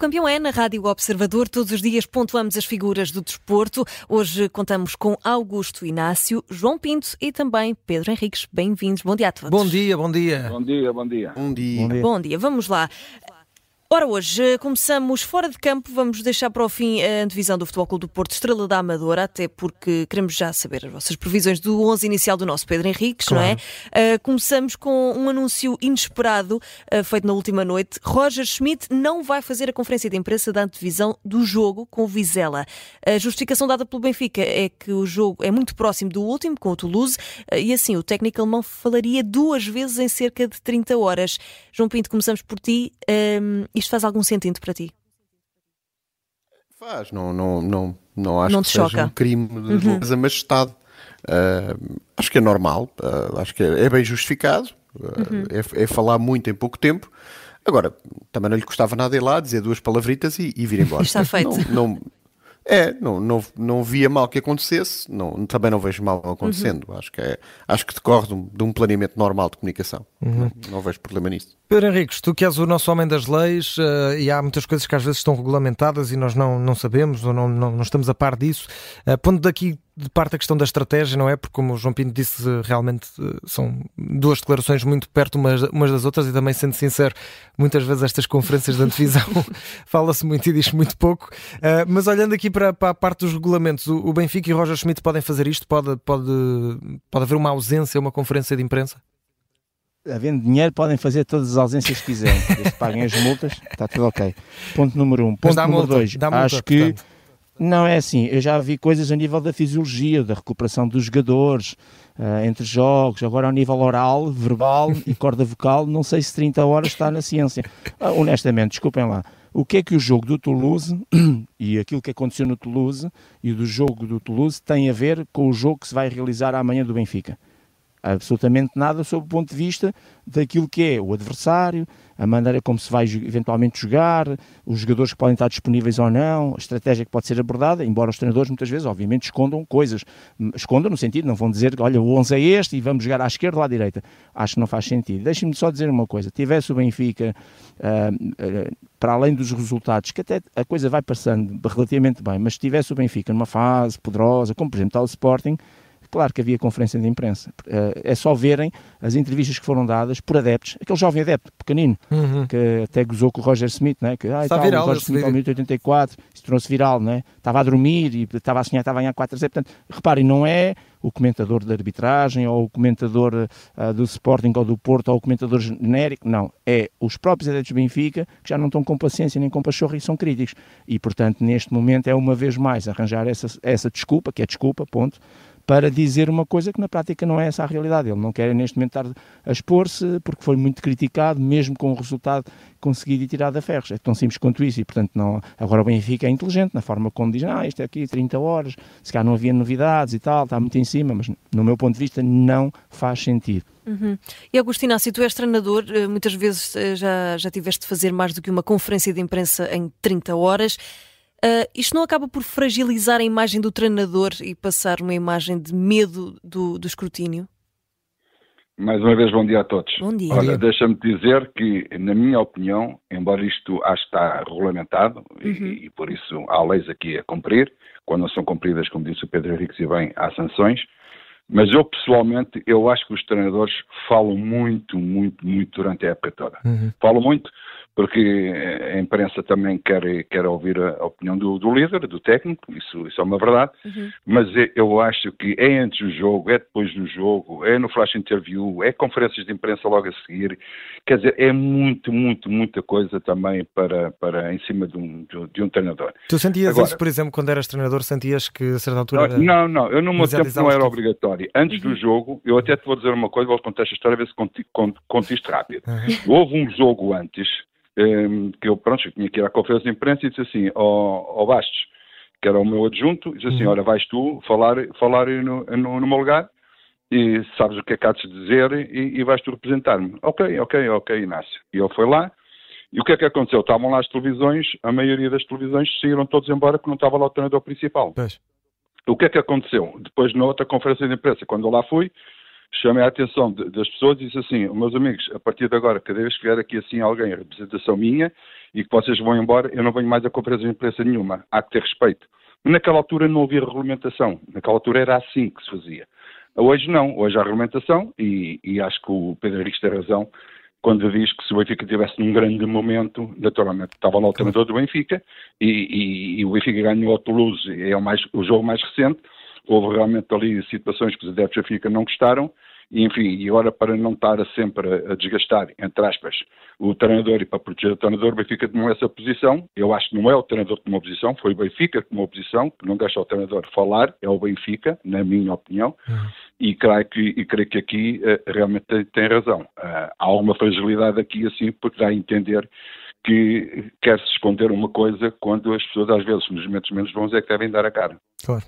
Campeão é na Rádio Observador. Todos os dias pontuamos as figuras do desporto. Hoje contamos com Augusto Inácio, João Pinto e também Pedro Henriques. Bem-vindos. Bom dia a todos. Bom dia, bom dia. Bom dia, bom dia. Bom dia. Bom dia. Bom dia. Vamos lá. Ora, hoje começamos fora de campo, vamos deixar para o fim a divisão do Futebol Clube do Porto Estrela da Amadora, até porque queremos já saber as vossas previsões do 11 inicial do nosso Pedro Henriques, claro. não é? Uh, começamos com um anúncio inesperado uh, feito na última noite. Roger Schmidt não vai fazer a conferência de imprensa da antevisão do jogo com o Vizela. A justificação dada pelo Benfica é que o jogo é muito próximo do último, com o Toulouse, uh, e assim o técnico alemão falaria duas vezes em cerca de 30 horas. João Pinto, começamos por ti isto faz algum sentido para ti? Faz, não, não, não, não acho não que seja choca. um crime de uhum. majestade. Uh, acho que é normal, uh, acho que é, é bem justificado, uh, uhum. é, é, falar muito em pouco tempo. Agora, também não lhe custava nada ir lá, dizer duas palavritas e, e vir embora. Está feito. Não, não, é, não, não, não via mal que acontecesse, não, também não vejo mal acontecendo. Uhum. Acho, que é, acho que decorre de um, de um planeamento normal de comunicação. Uhum. Não, não, vejo problema nisso. Pedro Henriques, tu que és o nosso homem das leis uh, e há muitas coisas que às vezes estão regulamentadas e nós não, não sabemos ou não, não, não estamos a par disso. Uh, pondo daqui de parte a questão da estratégia, não é? Porque, como o João Pinto disse, realmente eh, são duas declarações muito perto umas, umas das outras e também, sendo sincero, muitas vezes estas conferências de antevisão fala-se muito e diz muito pouco. Uh, mas olhando aqui para, para, a parte dos regulamentos, o, o Benfica e o Roger Schmidt podem fazer isto? Pode, pode, pode haver uma ausência, uma conferência de imprensa? havendo dinheiro, podem fazer todas as ausências que quiserem. Desde paguem as multas, está tudo ok. Ponto número um. Ponto número multa, dois. Multa, acho que portanto. Não é assim, eu já vi coisas a nível da fisiologia, da recuperação dos jogadores, uh, entre jogos, agora ao nível oral, verbal e corda vocal, não sei se 30 horas está na ciência. Uh, honestamente, desculpem lá, o que é que o jogo do Toulouse e aquilo que aconteceu no Toulouse e do jogo do Toulouse tem a ver com o jogo que se vai realizar amanhã do Benfica? absolutamente nada sob o ponto de vista daquilo que é o adversário, a maneira como se vai eventualmente jogar, os jogadores que podem estar disponíveis ou não, a estratégia que pode ser abordada, embora os treinadores muitas vezes, obviamente, escondam coisas. Escondam no sentido, não vão dizer, olha, o 11 é este e vamos jogar à esquerda ou à direita. Acho que não faz sentido. Deixem-me só dizer uma coisa. Tivesse o Benfica, uh, uh, para além dos resultados, que até a coisa vai passando relativamente bem, mas se tivesse o Benfica numa fase poderosa, como por exemplo está o Sporting, Claro que havia conferência de imprensa. Eh, é só verem as entrevistas que foram dadas por adeptos, aquele jovem adepto, pequenino, uhum. que até gozou com o Roger Smith, né? que ah, Está tal, viral, o Roger Smith ao 84, se tornou-se viral, né? estava a dormir e estava a sonhar, estava a ganhar 4 a 0. Portanto, reparem, não é o comentador de arbitragem ou o comentador uh, do Sporting ou do Porto ou o comentador genérico, não. É os próprios adeptos do Benfica que já não estão com paciência nem com pachorra e são críticos. E, portanto, neste momento é uma vez mais arranjar essa, essa desculpa, que é desculpa, ponto, para dizer uma coisa que na prática não é essa a realidade. Ele não quer neste momento estar a expor-se porque foi muito criticado, mesmo com o resultado conseguido e tirado a ferros. É tão simples quanto isso e, portanto, não... agora o Benfica é inteligente na forma como diz, ah, isto é aqui 30 horas, se cá não havia novidades e tal, está muito em cima, mas no meu ponto de vista não faz sentido. Uhum. E Agostina, se tu és treinador, eh, muitas vezes eh, já, já tiveste de fazer mais do que uma conferência de imprensa em 30 horas. Uh, isto não acaba por fragilizar a imagem do treinador e passar uma imagem de medo do, do escrutínio? Mais uma vez, bom dia a todos. Bom dia. Olha, deixa-me dizer que, na minha opinião, embora isto acho que está regulamentado uhum. e, e, por isso há leis aqui a cumprir, quando não são cumpridas, como disse o Pedro Henrique e bem, há sanções, mas eu pessoalmente, eu acho que os treinadores falam muito, muito, muito durante a época toda. Uhum. Falam muito, porque a imprensa também quer, quer ouvir a opinião do, do líder, do técnico, isso, isso é uma verdade, uhum. mas eu acho que é antes do jogo, é depois do jogo, é no flash interview, é conferências de imprensa logo a seguir, quer dizer, é muito, muito, muita coisa também para, para em cima de um, de um treinador. Tu sentias Agora, isso, por exemplo, quando eras treinador, sentias que a certa altura... Não, não, não eu no meu tempo não era obrigatório. Antes uhum. do jogo, eu até te vou dizer uma coisa, vou contar esta história, a ver se conto, conto, conto isto rápido. Uhum. Houve um jogo antes, Ehm, que eu, pronto, eu tinha que ir à conferência de imprensa e disse assim, ao, ao Bastos, que era o meu adjunto, disse assim, uhum. olha, vais tu falar, falar no, no, no meu lugar e sabes o que é que há de dizer e, e vais tu representar-me. Ok, ok, ok, Inácio. E ele foi lá, e o que é que aconteceu? Estavam lá as televisões, a maioria das televisões saíram todos embora porque não estava lá o treinador principal. Pois. O que é que aconteceu? Depois, na outra conferência de imprensa, quando eu lá fui, chamei a atenção de, das pessoas e disse assim, meus amigos, a partir de agora, cada vez que vier aqui assim alguém, a representação minha, e que vocês vão embora, eu não venho mais a conferência de imprensa nenhuma. Há que ter respeito. Naquela altura não havia regulamentação. Naquela altura era assim que se fazia. Hoje não. Hoje há regulamentação e, e acho que o Pedro Henrique tem razão quando diz que se o Benfica tivesse num grande momento, naturalmente estava lá o treinador do Benfica e, e, e o Benfica ganhou ao Toulouse, é o, mais, o jogo mais recente. Houve realmente ali situações que os adeptos do Benfica não gostaram e, enfim, e agora para não estar a sempre a desgastar, entre aspas, o treinador e para proteger o treinador, o Benfica tomou essa posição. Eu acho que não é o treinador que tomou a posição, foi o Benfica que tomou a posição, que não deixa o treinador falar, é o Benfica, na minha opinião, uhum. e, creio que, e creio que aqui uh, realmente tem, tem razão. Uh, há uma fragilidade aqui, assim, porque dá a entender que quer-se esconder uma coisa quando as pessoas, às vezes, nos momentos menos bons, é que devem dar a cara. Claro.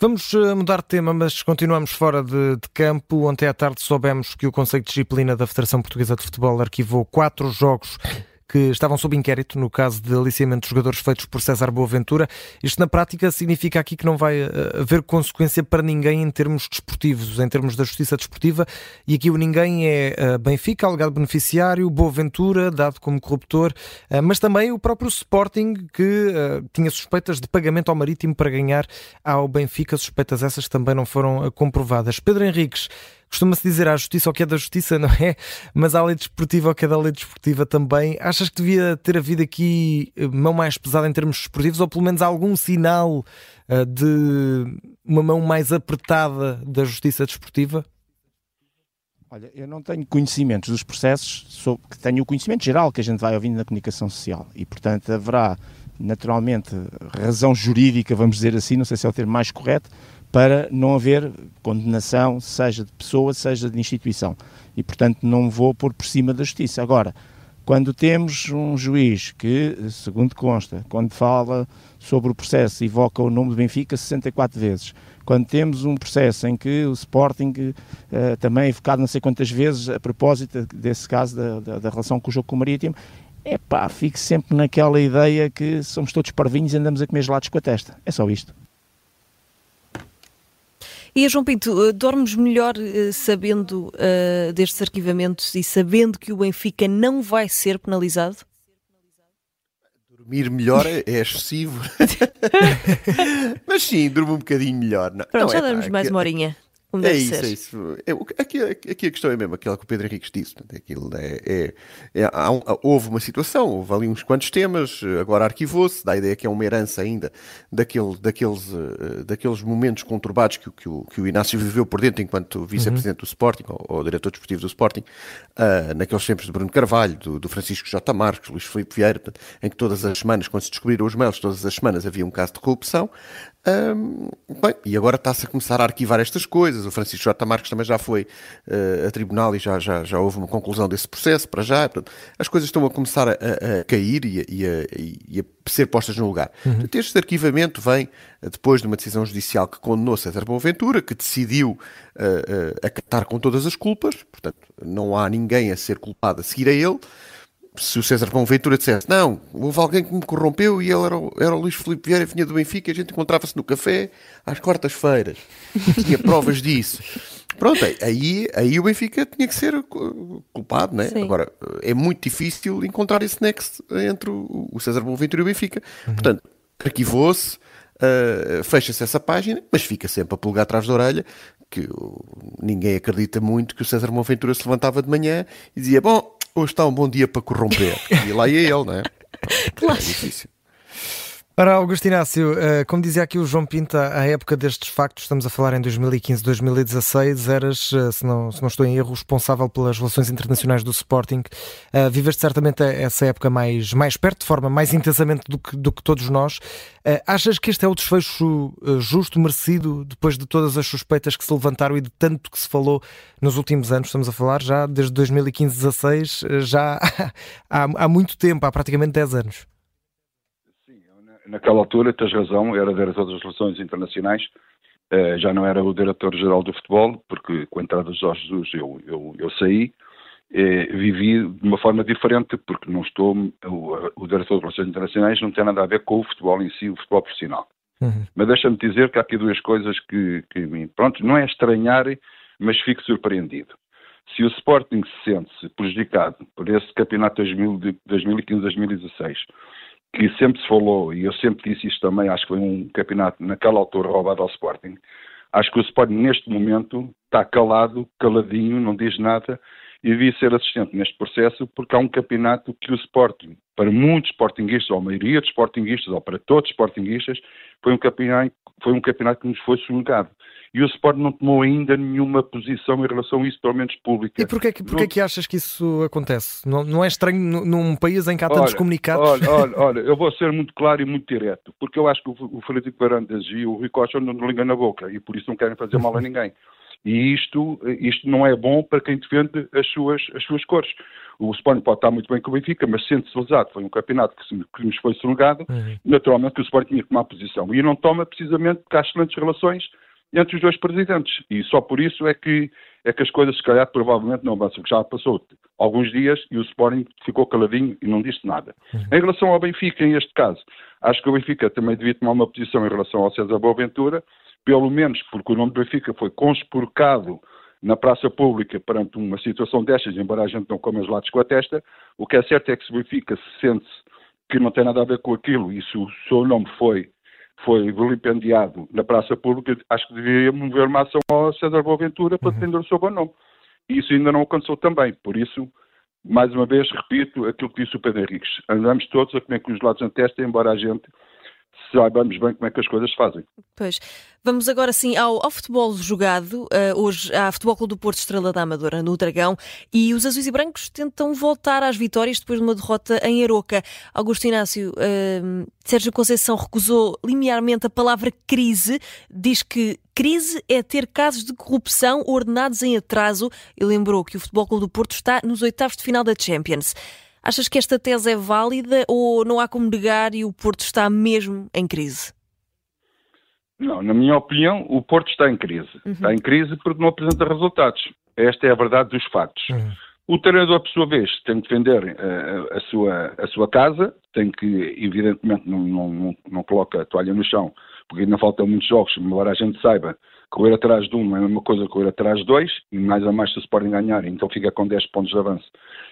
Vamos eh, mudar de tema, mas continuamos fora de, de, campo. Ontem à tarde soubemos que o Conselho de Disciplina da Federação Portuguesa de Futebol arquivou quatro jogos que estavam sob inquérito no caso de aliciamento de jogadores feitos por César Boaventura. Isto na prática significa aqui que não vai eh, haver consequência para ninguém em termos desportivos, em termos da justiça desportiva, e aqui o ninguém é eh, Benfica, alegado beneficiário, Boaventura, dado como corruptor, eh, mas também o próprio Sporting, que tinha suspeitas de pagamento ao Marítimo para ganhar ao Benfica, suspeitas essas também não foram comprovadas. Pedro Henriques, Costuma-se dizer à justiça o que é da justiça, não é? Mas à lei desportiva o que é da lei desportiva também. Achas que devia ter havido aqui eh, mão mais pesada em termos desportivos ou pelo menos algum sinal uh, de uma mão mais apertada da justiça desportiva? Olha, eu não tenho conhecimentos dos processos, sobre, tenho o conhecimento geral que a gente vai ouvindo na comunicação social e, portanto, haverá naturalmente razão jurídica, vamos dizer assim, não sei se é o termo mais correto, para não haver condenação, seja de pessoa, seja de instituição. E, portanto, não vou pôr por cima da justiça. Agora, quando temos um juiz que, segundo consta, quando fala sobre o processo, evoca o nome do Benfica 64 vezes, quando temos um processo em que o Sporting uh, também é evocado não sei quantas vezes a propósito desse caso da, da, da relação com o jogo com o Marítimo, é pá, fico sempre naquela ideia que somos todos parvinhos e andamos a comer gelados com a testa. É só isto. E João Pinto, eh, dormes melhor uh, sabendo uh, destes arquivamentos e sabendo que o Benfica não vai ser penalizado? Dormir melhor é, é excessivo. Mas sim, durmo um bocadinho melhor. Não, Pronto, não, já é, damos mais uma horinha. Como é isso, ser. é isso. É, aqui, aqui, a questão é mesmo aquela que o Pedro Henriques disse. Aquilo é, é, é há houve uma situação, houve ali uns quantos temas, agora arquivou-se, dá a ideia que é uma herança ainda daquele, daqueles, uh, daqueles momentos conturbados que, que, o, que o Inácio viveu por dentro enquanto vice-presidente uhum. do Sporting, ou, ou, diretor desportivo do Sporting, uh, naqueles tempos de Bruno Carvalho, do, do Francisco J. Marques, Luís Filipe Vieira, em que todas as semanas, quando se descobriram os mails, todas as semanas havia um caso de corrupção. Bem, e agora está-se a começar a arquivar estas coisas. O Francisco J. Marques também já foi uh, a tribunal e já, já, já houve uma conclusão desse processo para já. Portanto, as coisas estão a começar a, a cair e a, e, a, e a, ser postas no lugar. Uhum. Portanto, este arquivamento vem uh, depois de uma decisão judicial que condenou César Boaventura, que decidiu uh, acatar com todas as culpas. Portanto, não há ninguém a ser culpado a seguir a ele se o César Ventura dissesse não, houve alguém que me corrompeu e ele era, o, era o Luís Filipe Vieira, vinha do Benfica, a gente encontrava-se no café às quartas-feiras, tinha provas disso. Pronto, aí, aí o Benfica tinha que ser culpado, né? Agora, é muito difícil encontrar esse nexo entre o César Ventura e o Benfica. Uhum. Portanto, arquivou-se, uh, fecha-se essa página, mas fica sempre a pulgar atrás da orelha que ninguém acredita muito que o César Ventura se levantava de manhã e dizia: Bom, hoje está um bom dia para corromper. E lá ia ele, não é? Claro. É difícil. Ora, Augusto Inácio, eh, como dizia aqui o João Pinta, à época destes factos, estamos a falar em 2015, 2016, eras, eh, se não, se não estou em erro, responsável pelas relações internacionais do Sporting. Uh, viveste certamente essa época mais, mais perto, de forma mais intensamente do que, do que todos nós. Achas que este é o desfecho justo, merecido, depois de todas as suspeitas que se levantaram e de tanto que se falou nos últimos anos? Estamos a falar já desde 2015, 16, já há, há muito tempo, há praticamente 10 anos naquela altura, tens razão, era diretor das relações internacionais, uh, já não era o diretor-geral do futebol, porque com a entrada de Jorge Jesus eu, eu, eu saí, uh, vivi de uma forma diferente, porque não estou, o, o diretor de relações internacionais não tem nada a ver com o futebol em si, o futebol profissional. Uhum. Mas deixa-me dizer que há aqui duas coisas que, que, pronto, não é estranhar, mas fico surpreendido. Se o Sporting se sente-se prejudicado por esse campeonato de 2015-2016, que sempre se falou, e eu sempre disse isto também, acho que foi um campeonato naquela altura roubado ao Sporting, acho que o Sporting neste momento está calado, caladinho, não diz nada, e devia ser assistente neste processo, porque há um campeonato que o Sporting, para muitos Sportingistas, ou a maioria dos Sportingistas, ou para todos os Sportingistas, foi um campeonato, foi um campeonato que nos foi sonegado e o Sport não tomou ainda nenhuma posição em relação a isso, pelo menos pública. E porquê, porquê que achas que isso acontece? Não, não é estranho num país em que há tantos olha, comunicados? Olha, olha, olha, eu vou ser muito claro e muito direto, porque eu acho que o, o Frederico Varandas e o Rui Costa não ligam na boca e por isso não querem fazer mal a ninguém. E isto, isto não é bom para quem defende as suas, as suas cores. O Sporting pode estar muito bem com o Benfica, mas sendo-se lesado, foi um campeonato que, se, que nos foi sonegado, uhum. naturalmente que o Sporting tinha que tomar posição. E não toma precisamente porque há excelentes relações entre os dois presidentes. E só por isso é que, é que as coisas, se calhar, provavelmente não avançam, já passou alguns dias e o Sporting ficou caladinho e não disse nada. Uhum. Em relação ao Benfica, em este caso, acho que o Benfica também devia tomar uma posição em relação ao César Boaventura, pelo menos porque o nome do Benfica foi conspurcado na praça pública perante uma situação destas, embora a gente não come os lados com a testa, o que é certo é que se o Benfica se sente que não tem nada a ver com aquilo e se o seu nome foi foi vilipendiado na praça pública, acho que deveria mover uma ação ao César Boaventura para uhum. defender o seu bom nome. E isso ainda não aconteceu também. Por isso, mais uma vez, repito aquilo que disse o Pedro Henriques. Andamos todos a comer com os lados na testa, embora a gente saibamos bem como é que as coisas fazem. Pois. Vamos agora sim ao, ao futebol jogado. Uh, hoje há Futebol Clube do Porto Estrela da Amadora no Dragão e os azuis e brancos tentam voltar às vitórias depois de uma derrota em Aroca. Augusto Inácio, uh, Sérgio Conceição recusou limiarmente a palavra crise, diz que crise é ter casos de corrupção ordenados em atraso e lembrou que o Futebol Clube do Porto está nos oitavos de final da Champions. Achas que esta tese é válida ou não há como negar e o Porto está mesmo em crise? Não, na minha opinião, o Porto está em crise. Uhum. Está em crise porque não apresenta resultados. Esta é a verdade dos factos. Uhum. O treinador, por sua vez, tem que defender uh, a, sua, a sua casa, tem que, evidentemente, não, não, não, não coloca a toalha no chão, porque ainda faltam muitos jogos, embora a gente saiba correr atrás de um não é a mesma coisa que correr atrás de dois, e mais a mais se Sporting ganhar, então fica com 10 pontos de avanço.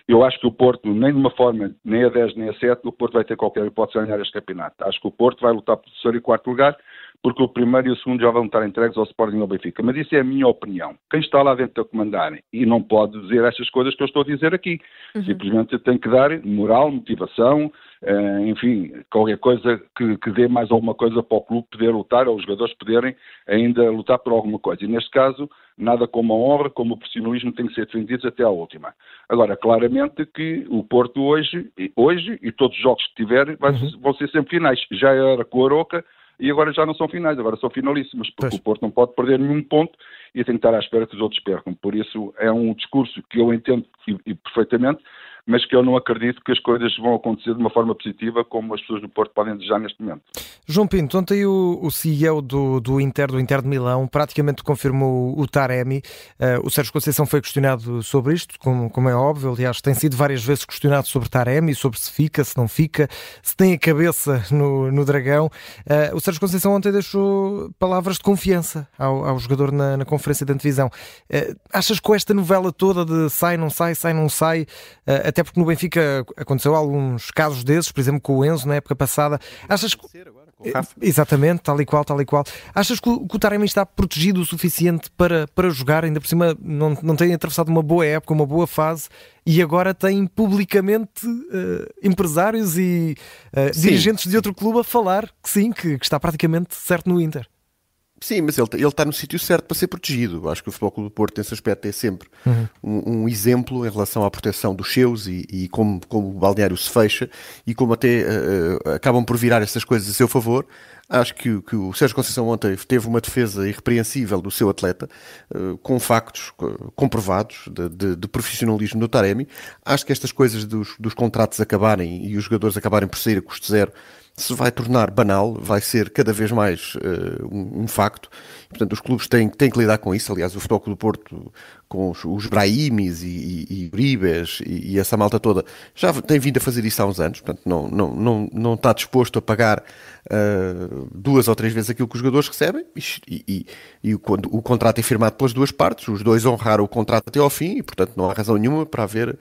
Eu acho que o Porto, nem de uma forma, nem a 10 nem a 7, o Porto vai ter qualquer hipótese de ganhar este campeonato. Acho que o Porto vai lutar por terceiro e quarto lugar, porque o primeiro e o segundo já vão estar entregues ao Sporting e ao Benfica. Mas isso é a minha opinião. Quem está lá dentro a comandar e não pode dizer estas coisas que eu estou a dizer aqui. Uhum. Simplesmente tem que dar moral, motivação, uh, enfim, qualquer coisa que, que, dê mais alguma coisa para o clube poder lutar, ou os jogadores poderem ainda lutar por alguma coisa. E neste caso, nada como a honra, como o profissionalismo tem que ser defendidos até à última. Agora, claramente que o Porto hoje, hoje e todos os jogos que tiver, uhum. vão ser sempre finais. Já era com a Aroca, e agora já não são finais, agora são finalíssimas, porque pois. o Porto não pode perder nenhum ponto e tem que estar à espera que os outros percam. Por isso é um discurso que eu entendo e, e perfeitamente, mas que eu não acredito que as coisas vão acontecer de uma forma positiva como as pessoas do Porto podem desejar neste momento. João Pinto, ontem o, o CEO do, do Inter, do Inter de Milão, praticamente confirmou o Taremi. Uh, o Sérgio Conceição foi questionado sobre isto, como, como, é óbvio, aliás, tem sido várias vezes questionado sobre Taremi, sobre se fica, se não fica, se tem a cabeça no, no dragão. Uh, o Sérgio Conceição ontem deixou palavras de confiança ao, ao jogador na, na conferência de antevisão. Uh, achas que com esta novela toda de sai, não sai, sai, não sai, até porque no Benfica aconteceu alguns casos desses, por exemplo, com o Enzo na época passada. Achas que. Exatamente, tal e qual, tal e qual. Achas que o, que o Taremi está protegido o suficiente para, para jogar? Ainda por cima, não, não tem atravessado uma boa época, uma boa fase e agora tem publicamente uh, empresários e uh, dirigentes de outro clube a falar que sim, que, que está praticamente certo no Inter. Sim, mas ele, ele está no sítio certo para ser protegido. Acho que o Futebol Clube do Porto, nesse aspecto, é sempre uhum. um, um, exemplo em relação à proteção dos seus e, e como, como o balneário se fecha e como até uh, acabam por virar essas coisas a seu favor. Acho que, que, o Sérgio Conceição ontem teve uma defesa irrepreensível do seu atleta, uh, com factos comprovados de, de, de, profissionalismo do Taremi. Acho que estas coisas dos, dos contratos acabarem e os jogadores acabarem por sair a custo zero se vai tornar banal, vai ser cada vez mais uh, um, um, facto. Portanto, os clubes têm, têm que lidar com isso. Aliás, o Futebol do Porto, com os, os Brahimis e, e, e Bribes e, e, essa malta toda, já tem vindo a fazer isso há uns anos. Portanto, não, não, não, não está disposto a pagar uh, duas ou três vezes aquilo que os jogadores recebem. E, e o, o contrato é firmado pelas duas partes. Os dois honraram o contrato até ao fim e, portanto, não há razão nenhuma para haver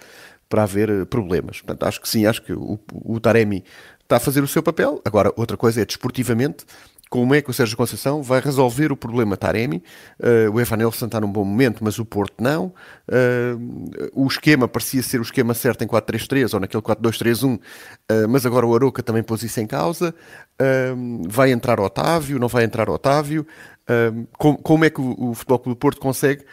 para haver problemas. Portanto, acho que sim, acho que o, o Taremi está a fazer o seu papel. Agora, outra coisa é desportivamente. Como é que o Sérgio Conceição vai resolver o problema Taremi? Uh, o Evan Nelson está num bom momento, mas o Porto não. Uh, o esquema parecia ser o esquema certo em 4-3-3 ou naquele 4-2-3-1, uh, eh, mas agora o Aroca também pôs isso em causa. vai entrar Otávio, não vai entrar Otávio? como, como, é que o, o Futebol Clube do Porto consegue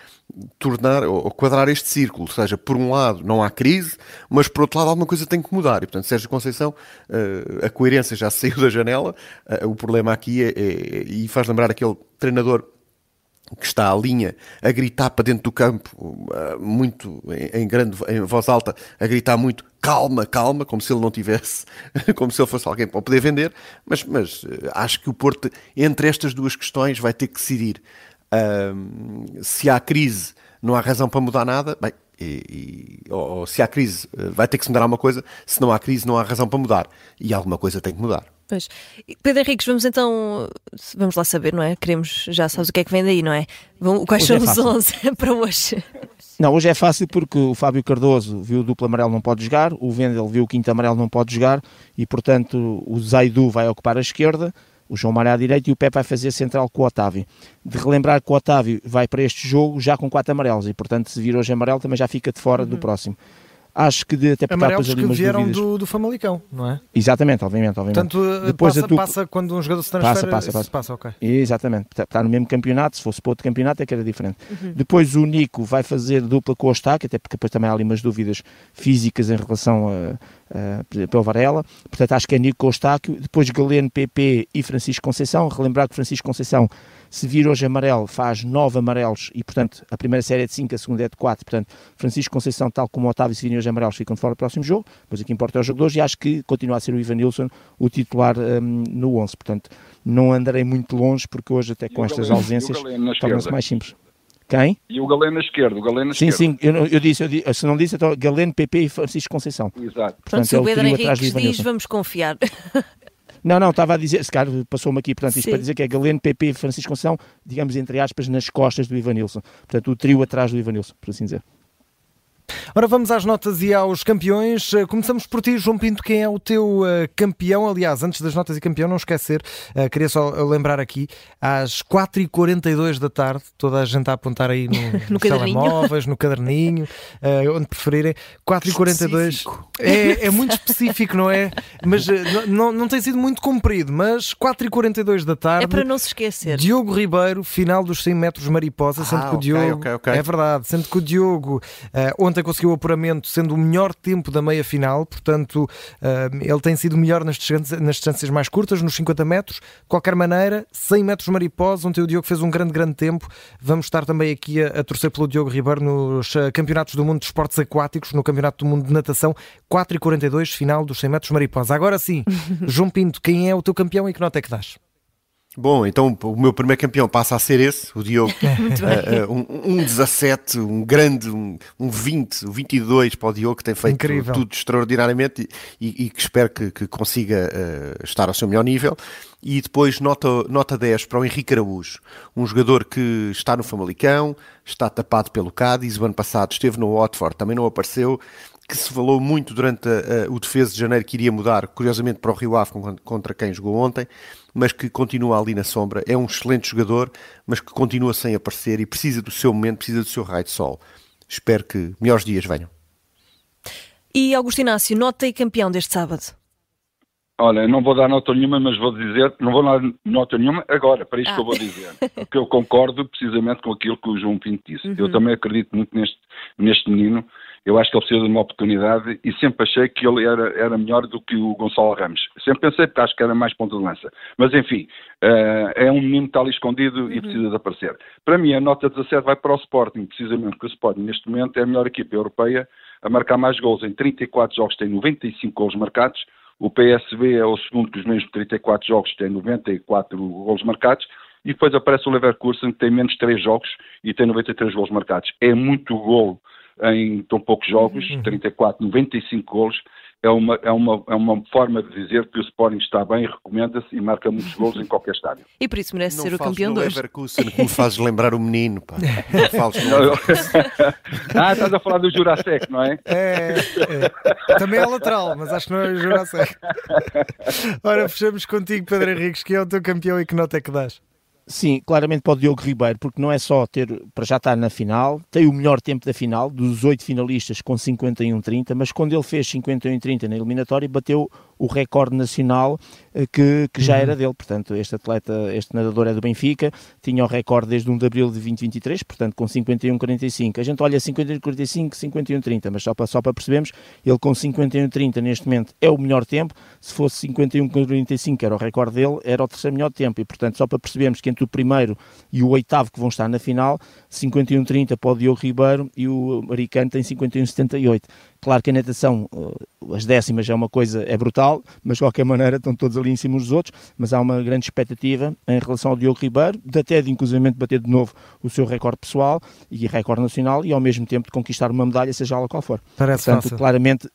tornar ou quadrar este círculo? Ou seja, por um lado não há crise, mas por outro lado alguma coisa tem que mudar. E portanto, Sérgio Conceição, uh, a coerência já saiu da janela. Uh, o problema aqui é, é, e faz lembrar aquele treinador que está à linha a gritar para dentro do campo, uh, muito em, grande, em voz alta, a gritar muito calma, calma, como se ele não tivesse, como se ele fosse alguém para poder vender, mas, mas acho que o Porto, entre estas duas questões, vai ter que decidir. Uh, se há crise, não há razão para mudar nada, bem, e, e, ou, ou se há crise, vai ter que se mudar alguma coisa, se não há crise, não há razão para mudar, e alguma coisa tem que mudar. Pois. Pedro Henriques, vamos então, vamos lá saber, não é? Queremos, já sabes o que é que vem daí, não é? Quais hoje são é os 11 para hoje? Não, hoje é fácil porque o Fábio Cardoso viu o duplo amarelo não pode jogar, o Vendel viu o quinto amarelo não pode jogar e, portanto, o Zaidu vai ocupar a esquerda, o João Mário à direita e o Pepe vai fazer central com o Otávio. De relembrar que o Otávio vai para este jogo já com quatro amarelos e, portanto, se vir hoje amarelo também já fica de fora uhum. do próximo acho que de, até porque Amarelos que vieram do, do Famalicão, não é? Exatamente, obviamente, obviamente. Portanto, depois passa, dupla... passa quando um jogador se transfere, passa, passa, passa. passa ok. Exatamente, está, está no mesmo campeonato, se fosse para outro campeonato é que era diferente. Uhum. Depois o Nico vai fazer dupla com o Ostaque, até porque depois também há ali umas dúvidas físicas em relação a, a, pelo Varela, portanto acho que é Nico com o Ostaque, depois Galeno, PP e Francisco Conceição, relembrar que Francisco Conceição se vir hoje amarelo, faz nove amarelos e, portanto, a primeira série é de 5, a segunda é de 4. Portanto, Francisco Conceição, tal como o Otávio, se virem hoje amarelos, ficam de fora do próximo jogo. Pois aqui importa é os jogadores e acho que continua a ser o Ivan Nilsson o titular um, no 11. Portanto, não andarei muito longe porque hoje, até com estas Galeno, ausências, torna-se mais simples. Quem? E o Galeno na esquerda, o Galeno na sim, esquerda. Sim, sim, eu, eu, disse, eu disse, se não disse, então Galeno, PP e Francisco Conceição. Exato. Portanto, Portanto se o Pedro Henrique diz, vamos confiar. Não, não, estava a dizer, se calhar passou-me aqui, portanto, isto Sim. para dizer que é Galeno, PP e Francisco Conceição, digamos, entre aspas, nas costas do Ivanilson. Portanto, o trio atrás do Ivanilson, por assim dizer. Ora, vamos às notas e aos campeões. Eh, começamos por ti, João Pinto. Quem é o teu uh, campeão? Aliás, antes das notas e campeão, não esquecer, uh, queria só lembrar aqui, às 4h42 da tarde, toda a gente a apontar aí no, no telemóveis, no caderninho, onde preferirem. 4h42 é, é muito específico, não é? Mas não, não tem sido muito comprido, mas 4h42 da tarde. É para não se esquecer. Diogo Ribeiro, final dos 100 metros mariposa, sendo ah, que o Diogo. Okay, okay. É verdade, sendo que o Diogo ontem ontem conseguiu o apuramento sendo o melhor tempo da meia final, portanto uh, ele tem sido melhor nas distâncias, nas distâncias mais curtas, nos 50 metros. De qualquer maneira, 100 metros mariposa, ontem o Diogo fez um grande, grande tempo. Vamos estar também aqui a, a torcer pelo Diogo Ribeiro nos uh, Campeonatos do Mundo de Esportes Aquáticos, no Campeonato do Mundo de Natação, 4 e 42 final dos 100 metros mariposa. Agora sim, João Pinto, quem é o teu campeão e que nota é que dás? Bom, então o meu primeiro campeão passa a ser esse, o Diogo. uh, um, um 17, um grande, um, um 20, um 22 para o Diogo, que tem feito Incrível. tudo extraordinariamente e, e, e que espero que, que consiga uh, estar ao seu melhor nível. E depois nota, nota 10 para o Henrique Araújo, um jogador que está no Famalicão, está tapado pelo Cádiz, o ano passado esteve no Watford, também não apareceu, que se falou muito durante a, a, o defesa de janeiro que iria mudar, curiosamente para o Rio Ave contra quem jogou ontem, mas que continua ali na sombra. É um excelente jogador, mas que continua sem aparecer e precisa do seu momento, precisa do seu raio de sol. Espero que melhores dias venham. E Augusto Inácio, nota e campeão deste sábado? Olha, não vou dar nota nenhuma, mas vou dizer, não vou dar nota nenhuma agora, para isto ah. que eu vou dizer. Porque eu concordo precisamente com aquilo que o João Pinto disse. Uhum. Eu também acredito muito neste, neste menino eu acho que ele precisa de uma oportunidade e sempre achei que ele era, era melhor do que o Gonçalo Ramos. Sempre pensei, porque acho que era mais ponta de lança. Mas enfim, uh, é um menino que está ali escondido uhum. e precisa de aparecer. Para mim, a nota 17 vai para o Sporting, precisamente porque o Sporting neste momento é a melhor equipa europeia a marcar mais gols. Em 34 jogos tem 95 gols marcados. O PSV é o segundo com os mesmos 34 jogos, tem 94 golos marcados. E depois aparece o Leverkusen, que tem menos 3 jogos e tem 93 golos marcados. É muito golo em tão poucos jogos, uhum. 34, 95 golos é uma, é, uma, é uma forma de dizer que o Sporting está bem, recomenda-se e marca muitos gols em qualquer estádio. E por isso merece não ser o campeão de hoje. Leverkusen que me fazes lembrar o menino, pá. ah, estás a falar do Jurasek, não é? É, é? Também é lateral, mas acho que não é o Jurasek. Ora, fechamos contigo, Pedro Henriques, que é o teu campeão e que nota é que dás? Sim, claramente para o Diogo Ribeiro, porque não é só ter, para já estar na final, tem o melhor tempo da final, dos oito finalistas com 51-30, mas quando ele fez 51-30 na eliminatória, bateu o recorde nacional eh, que, que já uhum. era dele. Portanto, este atleta, este nadador é do Benfica, tinha o recorde desde 1 de abril de 2023, portanto, com 51-45. A gente olha 51-45, 51-30, mas só para, só para percebermos, ele com 51-30 neste momento é o melhor tempo. Se fosse 51-45, que era o recorde dele, era o terceiro melhor tempo. E, portanto, só para percebermos que entre o primeiro e o oitavo que vão estar na final, 51-30 para o Diogo Ribeiro e o americano tem 51-78. Claro que a natação, eh, as décimas é uma coisa, é brutal, mas de qualquer maneira estão todos ali em cima dos outros, mas há uma grande expectativa em relação ao Diogo Ribeiro, de até de inclusivamente bater de novo o seu recorde pessoal e recorde nacional e ao mesmo tempo de conquistar uma medalha, seja ela qual for. Parece Portanto, fácil. claramente,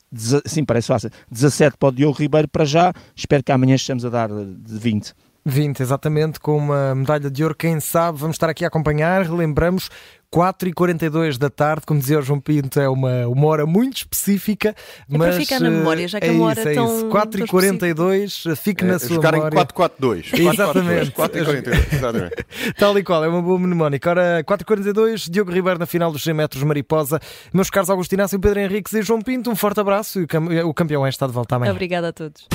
sim, parece fácil. 17 para o Diogo Ribeiro para já, espero que amanhã estejamos a dar de 20. 20, exatamente, com uma medalha de ouro. Quem sabe, vamos estar aqui a acompanhar. Relembramos 4h42 da tarde, como dizia o João Pinto, é uma, uma hora muito específica. É mas, para ficar na memória, já que é, é uma hora isso, tão. 4h42, fique é, na sua jogar memória. em 442. Exatamente. 4h42, exatamente. Tal e qual, é uma boa mnemónica. Ora, 4h42, Diogo Ribeiro na final dos 100 metros Mariposa. Meus caros Augustinácio, Pedro Henriques e João Pinto, um forte abraço e o campeão é está de volta amanhã. Obrigada a todos.